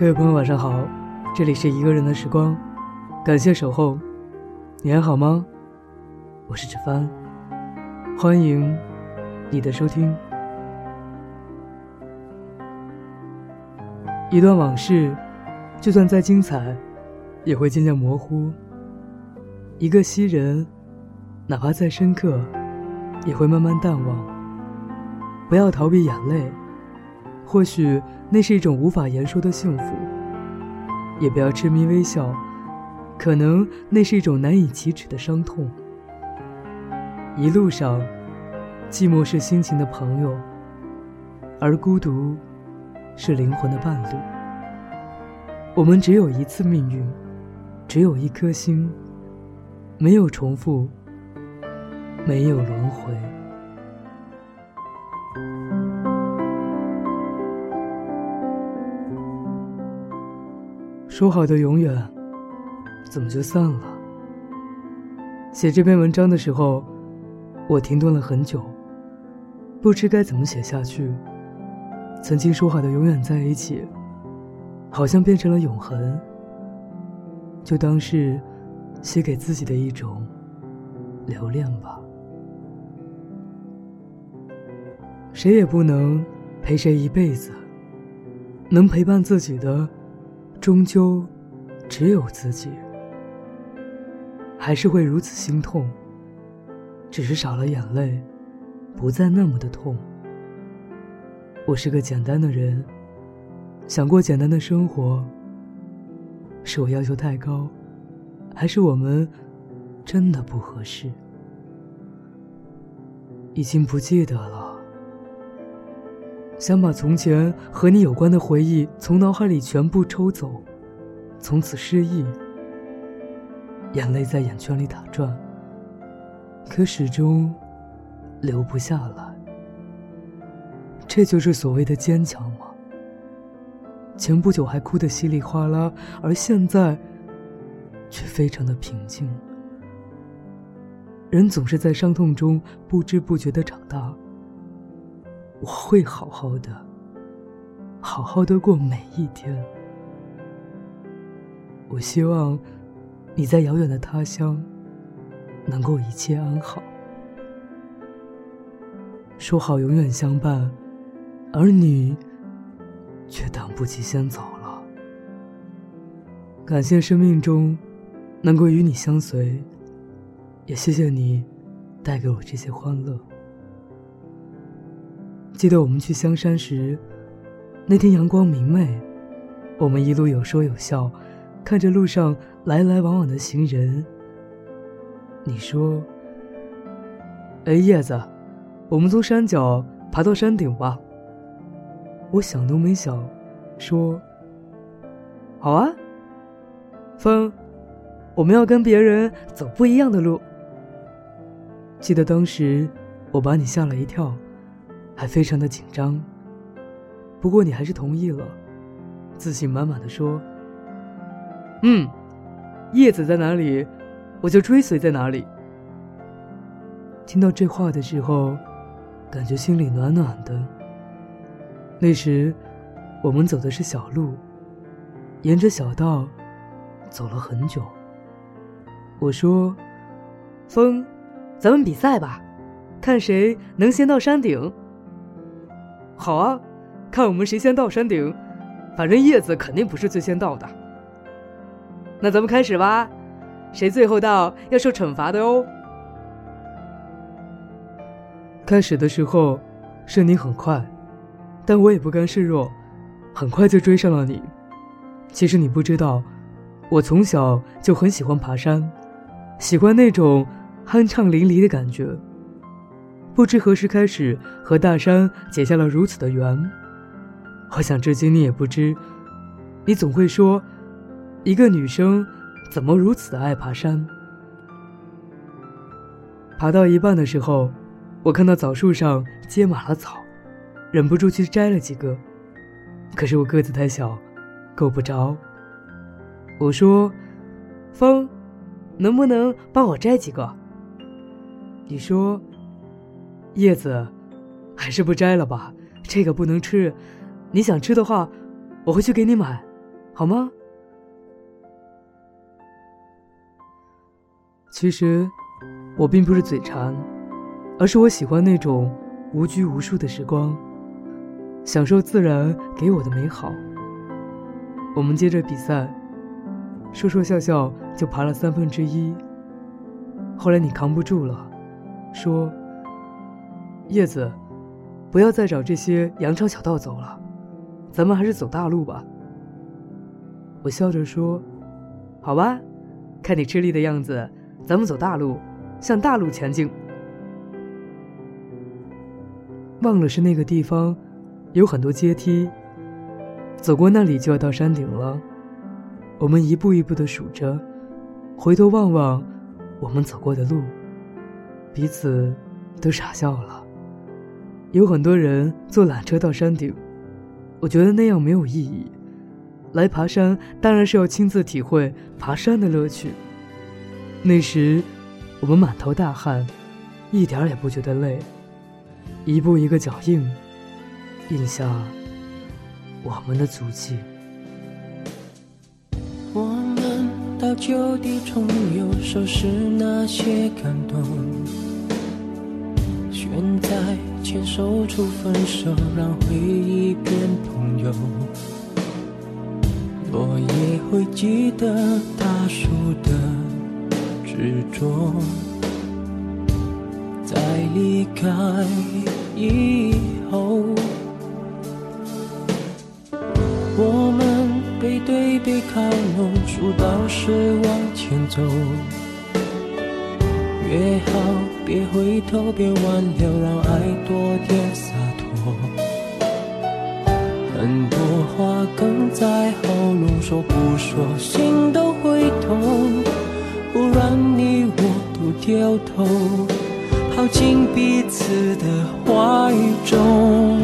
各位朋友，晚上好，这里是一个人的时光，感谢守候，你还好吗？我是志帆，欢迎你的收听。一段往事，就算再精彩，也会渐渐模糊；一个昔人，哪怕再深刻，也会慢慢淡忘。不要逃避眼泪。或许那是一种无法言说的幸福，也不要痴迷微笑，可能那是一种难以启齿的伤痛。一路上，寂寞是心情的朋友，而孤独是灵魂的伴侣。我们只有一次命运，只有一颗心，没有重复，没有轮回。说好的永远，怎么就散了？写这篇文章的时候，我停顿了很久，不知该怎么写下去。曾经说好的永远在一起，好像变成了永恒，就当是写给自己的一种留恋吧。谁也不能陪谁一辈子，能陪伴自己的。终究，只有自己，还是会如此心痛。只是少了眼泪，不再那么的痛。我是个简单的人，想过简单的生活。是我要求太高，还是我们真的不合适？已经不记得了。想把从前和你有关的回忆从脑海里全部抽走，从此失忆。眼泪在眼圈里打转，可始终流不下来。这就是所谓的坚强吗？前不久还哭得稀里哗啦，而现在却非常的平静。人总是在伤痛中不知不觉的长大。我会好好的，好好的过每一天。我希望你在遥远的他乡能够一切安好。说好永远相伴，而你却等不及先走了。感谢生命中能够与你相随，也谢谢你带给我这些欢乐。记得我们去香山时，那天阳光明媚，我们一路有说有笑，看着路上来来往往的行人。你说：“哎，叶子，我们从山脚爬到山顶吧。”我想都没想，说：“好啊。”风，我们要跟别人走不一样的路。记得当时我把你吓了一跳。还非常的紧张，不过你还是同意了，自信满满的说：“嗯，叶子在哪里，我就追随在哪里。”听到这话的时候，感觉心里暖暖的。那时，我们走的是小路，沿着小道走了很久。我说：“风，咱们比赛吧，看谁能先到山顶。”好啊，看我们谁先到山顶，反正叶子肯定不是最先到的。那咱们开始吧，谁最后到要受惩罚的哦。开始的时候，是你很快，但我也不甘示弱，很快就追上了你。其实你不知道，我从小就很喜欢爬山，喜欢那种酣畅淋漓的感觉。不知何时开始和大山结下了如此的缘，我想至今你也不知。你总会说，一个女生怎么如此的爱爬山？爬到一半的时候，我看到枣树上结满了枣，忍不住去摘了几个，可是我个子太小，够不着。我说：“风，能不能帮我摘几个？”你说。叶子，还是不摘了吧，这个不能吃。你想吃的话，我会去给你买。好吗？其实，我并不是嘴馋，而是我喜欢那种无拘无束的时光，享受自然给我的美好。我们接着比赛，说说笑笑就爬了三分之一。后来你扛不住了，说：“叶子，不要再找这些羊肠小道走了，咱们还是走大路吧。”我笑着说：“好吧，看你吃力的样子。”咱们走大路，向大路前进。忘了是那个地方，有很多阶梯。走过那里就要到山顶了。我们一步一步的数着，回头望望我们走过的路，彼此都傻笑了。有很多人坐缆车到山顶，我觉得那样没有意义。来爬山当然是要亲自体会爬山的乐趣。那时，我们满头大汗，一点也不觉得累。一步一个脚印，印下我们的足迹。我们到旧地重游，收拾那些感动。现在牵手处分手，让回忆变朋友。落叶会记得大树的。执着，在离开以后，我们背对背靠拢，数到十往前走。约好别回头，别挽留，让爱多点洒脱。很多话哽在喉咙，说不说，心都会痛。不然你我都掉头，跑进彼此的怀中。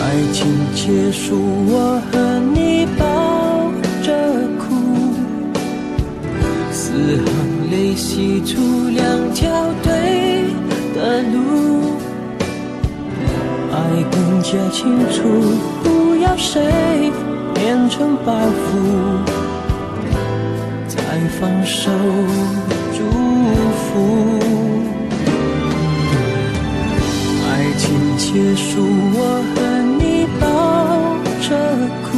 爱情结束，我和洗出两条对的路。爱更加清楚，不要谁。变成包袱，再放手祝福。爱情结束，我和你抱着哭，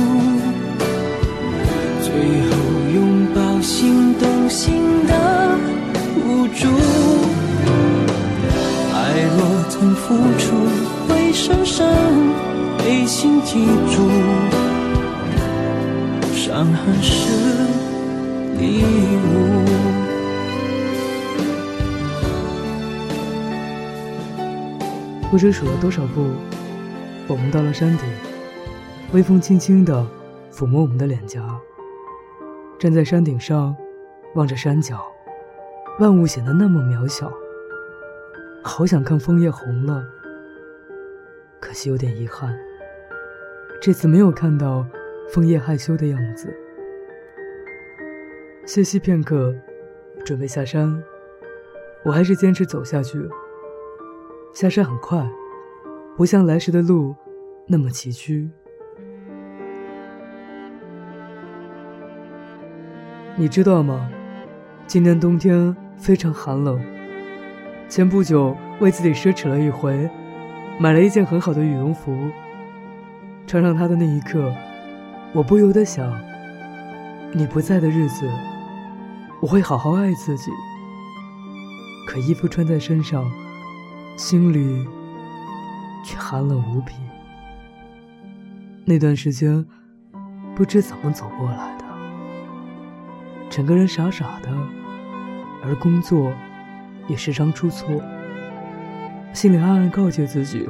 曾付出，会深深被心记住。伤痕是礼物。不知数了多少步，我们到了山顶。微风轻轻的抚摸我们的脸颊。站在山顶上，望着山脚，万物显得那么渺小。好想看枫叶红了，可惜有点遗憾，这次没有看到。枫叶害羞的样子，歇息片刻，准备下山。我还是坚持走下去。下山很快，不像来时的路那么崎岖。你知道吗？今年冬天非常寒冷。前不久为自己奢侈了一回，买了一件很好的羽绒服。穿上它的那一刻。我不由得想，你不在的日子，我会好好爱自己。可衣服穿在身上，心里却寒冷无比。那段时间，不知怎么走过来的，整个人傻傻的，而工作也时常出错。心里暗暗告诫自己，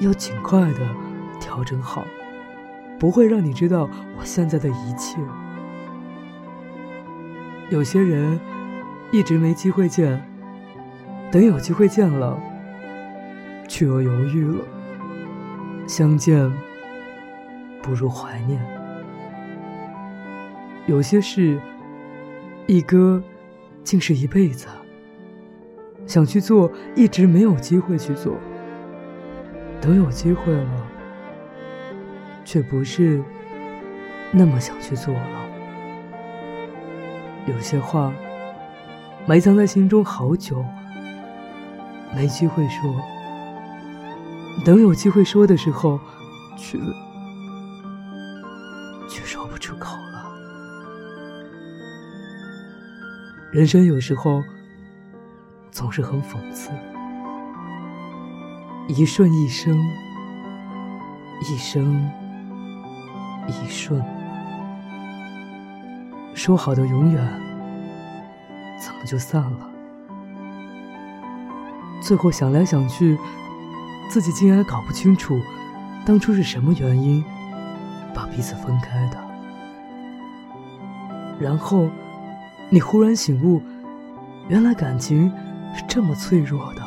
要尽快的调整好。不会让你知道我现在的一切。有些人一直没机会见，等有机会见了，却又犹豫了。相见不如怀念。有些事一搁竟是一辈子。想去做，一直没有机会去做。等有机会了。却不是那么想去做了。有些话埋藏在心中好久，没机会说。等有机会说的时候，却却说不出口了。人生有时候总是很讽刺，一瞬一生，一生一瞬，说好的永远，怎么就散了？最后想来想去。自己竟然搞不清楚，当初是什么原因把彼此分开的。然后，你忽然醒悟，原来感情是这么脆弱的，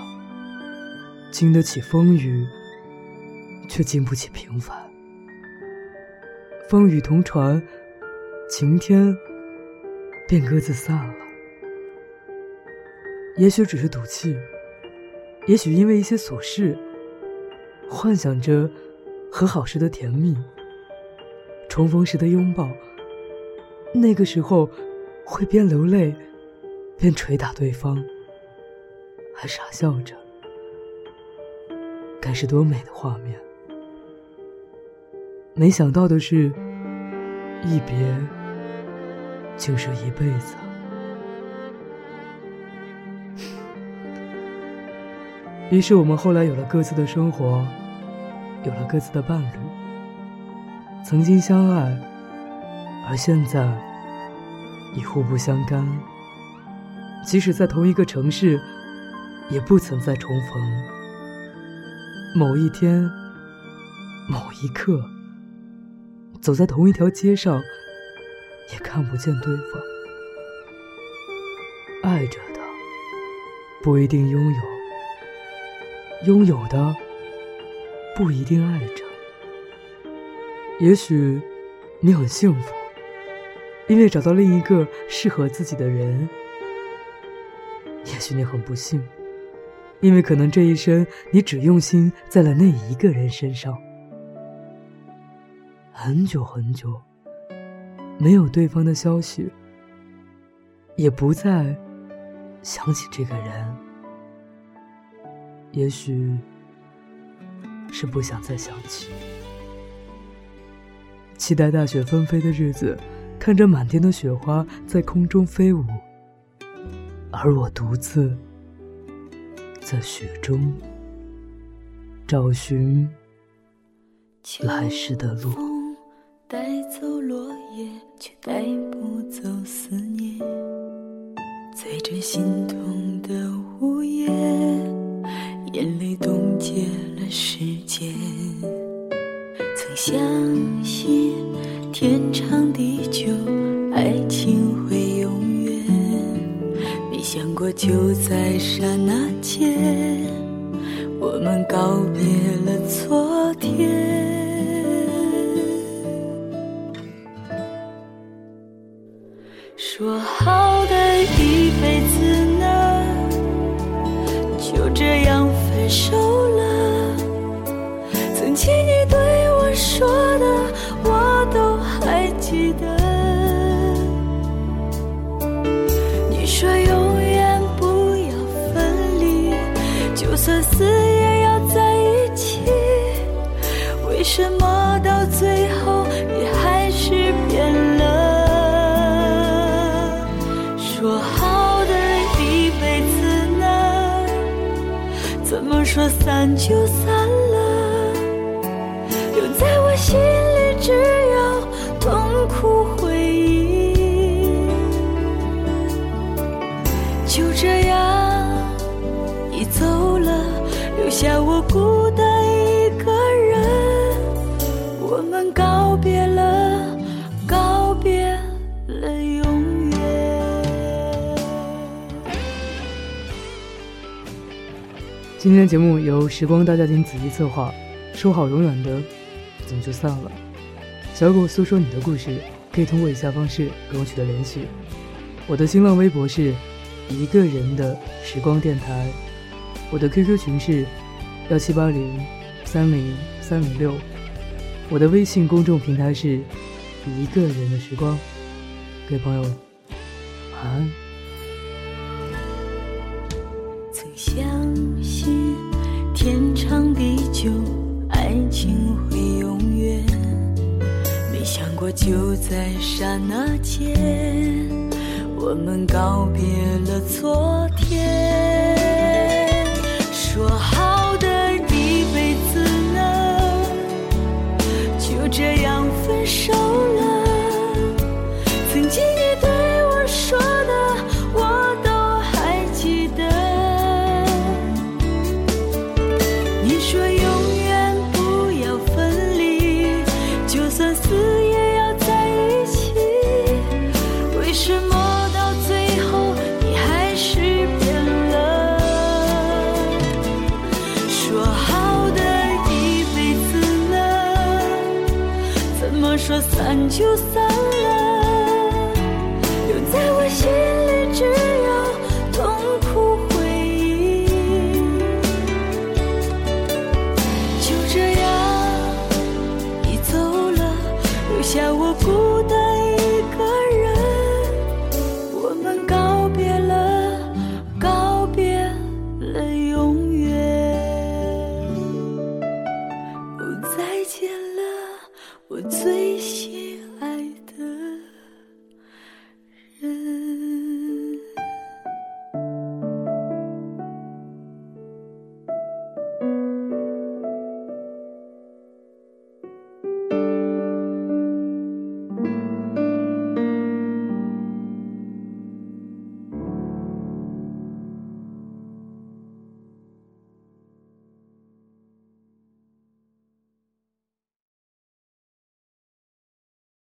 经得起风雨，却经不起平凡。风雨同船，晴天便各自散了。也许只是赌气，也许因为一些琐事。幻想着和好时的甜蜜，重逢时的拥抱。那个时候，会边流泪，边捶打对方，还傻笑着，该是多美的画面。没想到的是，一别就是一辈子。于是我们后来有了各自的生活，有了各自的伴侣。曾经相爱，而现在已互不相干。即使在同一个城市，也不曾再重逢。某一天，某一刻，走在同一条街上，也看不见对方。爱着的，不一定拥有。拥有的不一定爱着，也许你很幸福，因为找到另一个适合自己的人；也许你很不幸，因为可能这一生你只用心在了那一个人身上。很久很久，没有对方的消息，也不再想起这个人。也许是不想再想起，期待大雪纷飞的日子，看着满天的雪花在空中飞舞，而我独自在雪中找寻来时的路。带走落叶，却带不走思念，在这心痛的午夜。眼泪冻结了时间，曾相信天长地久，我就在刹那间，我们告别了昨天。死也要在一起。为什么到最后你还是变了？说好的一辈子呢。怎么说散就散了？留在我心里只有痛苦回忆。就这样，下我孤单一个人。我们告别了，告别了永远。今天的节目由时光大家庭子怡策划，说好永远的，怎么就散了？小狗诉说你的故事，可以通过以下方式跟我取得联系。我的新浪微博是一个人的时光电台，我的 QQ 群是幺七八零三零三零六，我的微信公众平台是一个人的时光，各位朋友，晚安。曾相信天长地久，爱情会永远，没想过就在刹那间，我们告别了昨天。说好说散就散？我最喜